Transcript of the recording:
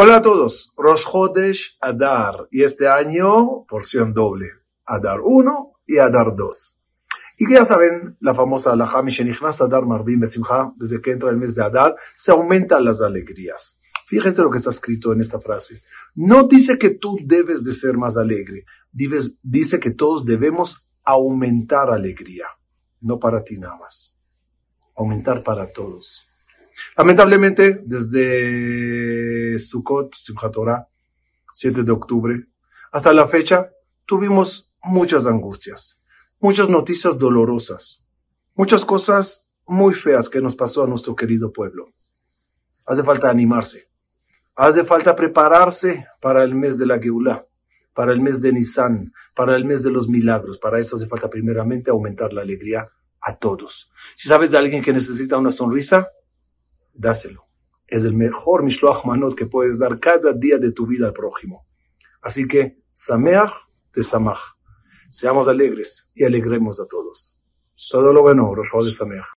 Hola a todos, Rosh Chodesh Adar, y este año porción doble, Adar 1 y Adar 2. Y ya saben, la famosa Alajá Mishenichnas Adar Marbim Besimcha, desde que entra el mes de Adar, se aumentan las alegrías. Fíjense lo que está escrito en esta frase. No dice que tú debes de ser más alegre, dice que todos debemos aumentar alegría, no para ti nada más, aumentar para todos. Lamentablemente, desde Sukkot, Simchat Torah, 7 de octubre, hasta la fecha, tuvimos muchas angustias, muchas noticias dolorosas, muchas cosas muy feas que nos pasó a nuestro querido pueblo. Hace falta animarse, hace falta prepararse para el mes de la Geulah, para el mes de Nisan, para el mes de los milagros. Para eso hace falta primeramente aumentar la alegría a todos. Si sabes de alguien que necesita una sonrisa, dáselo. Es el mejor Mishloach Manot que puedes dar cada día de tu vida al prójimo. Así que, Sameach te Samach. Seamos alegres y alegremos a todos. Todo lo bueno, Rosh Sameach.